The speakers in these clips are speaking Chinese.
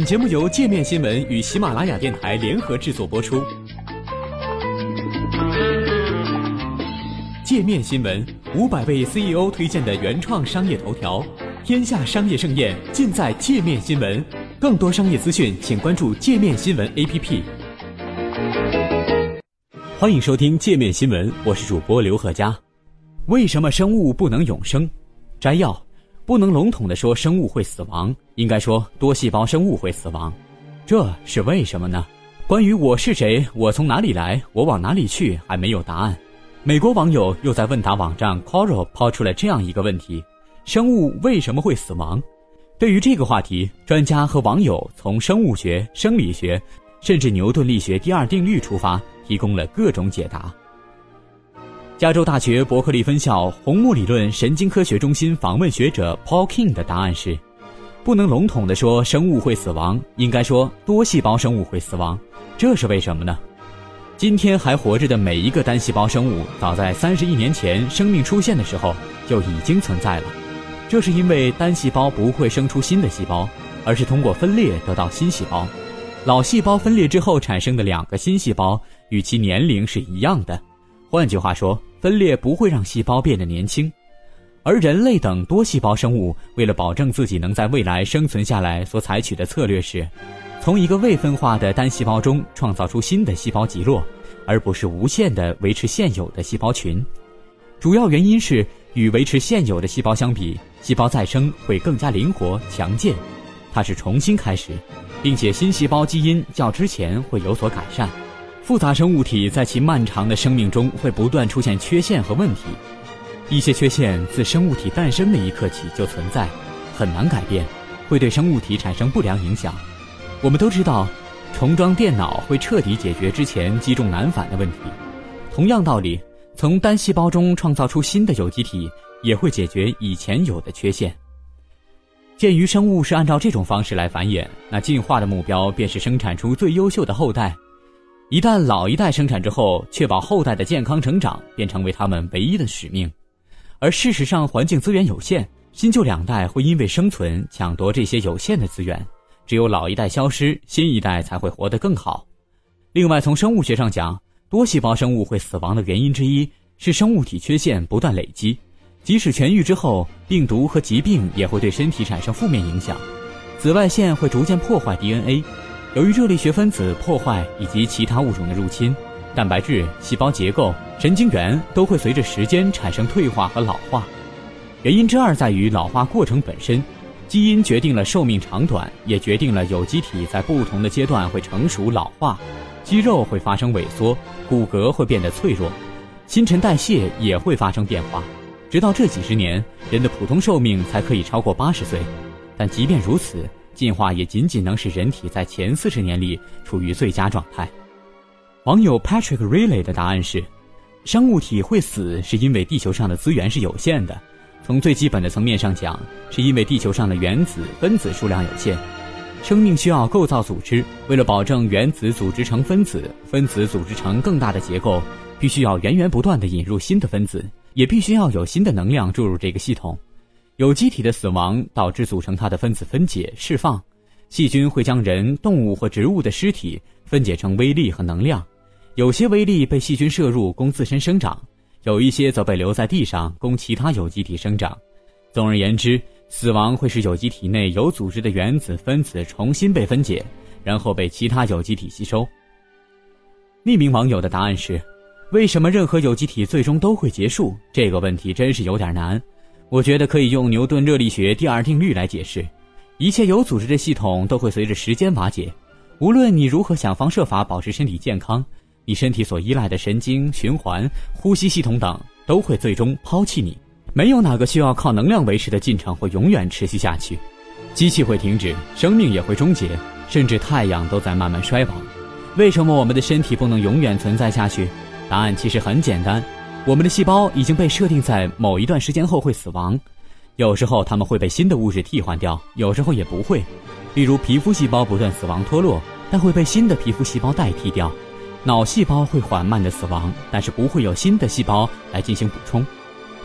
本节目由界面新闻与喜马拉雅电台联合制作播出。界面新闻五百位 CEO 推荐的原创商业头条，天下商业盛宴尽在界面新闻。更多商业资讯，请关注界面新闻 APP。欢迎收听界面新闻，我是主播刘贺佳。为什么生物不能永生？摘要：不能笼统的说生物会死亡，应该说多细胞生物会死亡。这是为什么呢？关于我是谁，我从哪里来，我往哪里去，还没有答案。美国网友又在问答网站 Quora 抛出了这样一个问题：生物为什么会死亡？对于这个话题，专家和网友从生物学、生理学，甚至牛顿力学第二定律出发，提供了各种解答。加州大学伯克利分校红木理论神经科学中心访问学者 Paul King 的答案是：不能笼统地说生物会死亡，应该说多细胞生物会死亡。这是为什么呢？今天还活着的每一个单细胞生物，早在三十亿年前生命出现的时候就已经存在了。这是因为单细胞不会生出新的细胞，而是通过分裂得到新细胞。老细胞分裂之后产生的两个新细胞与其年龄是一样的。换句话说，分裂不会让细胞变得年轻。而人类等多细胞生物为了保证自己能在未来生存下来，所采取的策略是。从一个未分化的单细胞中创造出新的细胞集落，而不是无限的维持现有的细胞群。主要原因是与维持现有的细胞相比，细胞再生会更加灵活强健，它是重新开始，并且新细胞基因较之前会有所改善。复杂生物体在其漫长的生命中会不断出现缺陷和问题，一些缺陷自生物体诞生的一刻起就存在，很难改变，会对生物体产生不良影响。我们都知道，重装电脑会彻底解决之前积重难返的问题。同样道理，从单细胞中创造出新的有机体，也会解决以前有的缺陷。鉴于生物是按照这种方式来繁衍，那进化的目标便是生产出最优秀的后代。一旦老一代生产之后，确保后代的健康成长，便成为他们唯一的使命。而事实上，环境资源有限，新旧两代会因为生存抢夺这些有限的资源。只有老一代消失，新一代才会活得更好。另外，从生物学上讲，多细胞生物会死亡的原因之一是生物体缺陷不断累积，即使痊愈之后，病毒和疾病也会对身体产生负面影响。紫外线会逐渐破坏 DNA，由于热力学分子破坏以及其他物种的入侵，蛋白质、细胞结构、神经元都会随着时间产生退化和老化。原因之二在于老化过程本身。基因决定了寿命长短，也决定了有机体在不同的阶段会成熟老化，肌肉会发生萎缩，骨骼会变得脆弱，新陈代谢也会发生变化。直到这几十年，人的普通寿命才可以超过八十岁。但即便如此，进化也仅仅能使人体在前四十年里处于最佳状态。网友 Patrick Riley 的答案是：生物体会死，是因为地球上的资源是有限的。从最基本的层面上讲，是因为地球上的原子分子数量有限，生命需要构造组织。为了保证原子组织成分子，分子组织成更大的结构，必须要源源不断地引入新的分子，也必须要有新的能量注入这个系统。有机体的死亡导致组成它的分子分解释放，细菌会将人、动物或植物的尸体分解成微粒和能量，有些微粒被细菌摄入供自身生长。有一些则被留在地上，供其他有机体生长。总而言之，死亡会使有机体内有组织的原子分子重新被分解，然后被其他有机体吸收。匿名网友的答案是：为什么任何有机体最终都会结束？这个问题真是有点难。我觉得可以用牛顿热力学第二定律来解释：一切有组织的系统都会随着时间瓦解，无论你如何想方设法保持身体健康。你身体所依赖的神经循环、呼吸系统等都会最终抛弃你。没有哪个需要靠能量维持的进程会永远持续下去。机器会停止，生命也会终结，甚至太阳都在慢慢衰亡。为什么我们的身体不能永远存在下去？答案其实很简单：我们的细胞已经被设定在某一段时间后会死亡。有时候它们会被新的物质替换掉，有时候也不会。例如皮肤细胞不断死亡脱落，但会被新的皮肤细胞代替掉。脑细胞会缓慢的死亡，但是不会有新的细胞来进行补充。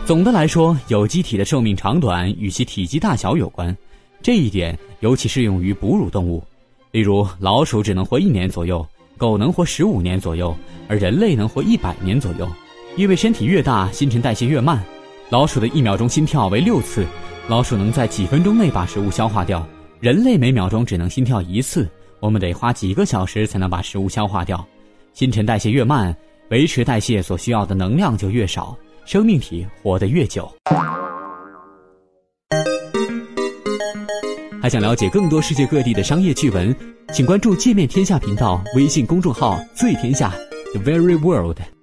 总的来说，有机体的寿命长短与其体积大小有关，这一点尤其适用于哺乳动物。例如，老鼠只能活一年左右，狗能活十五年左右，而人类能活一百年左右。因为身体越大，新陈代谢越慢。老鼠的一秒钟心跳为六次，老鼠能在几分钟内把食物消化掉。人类每秒钟只能心跳一次，我们得花几个小时才能把食物消化掉。新陈代谢越慢，维持代谢所需要的能量就越少，生命体活得越久。还想了解更多世界各地的商业趣闻，请关注“界面天下”频道微信公众号“最天下 ”，The Very World。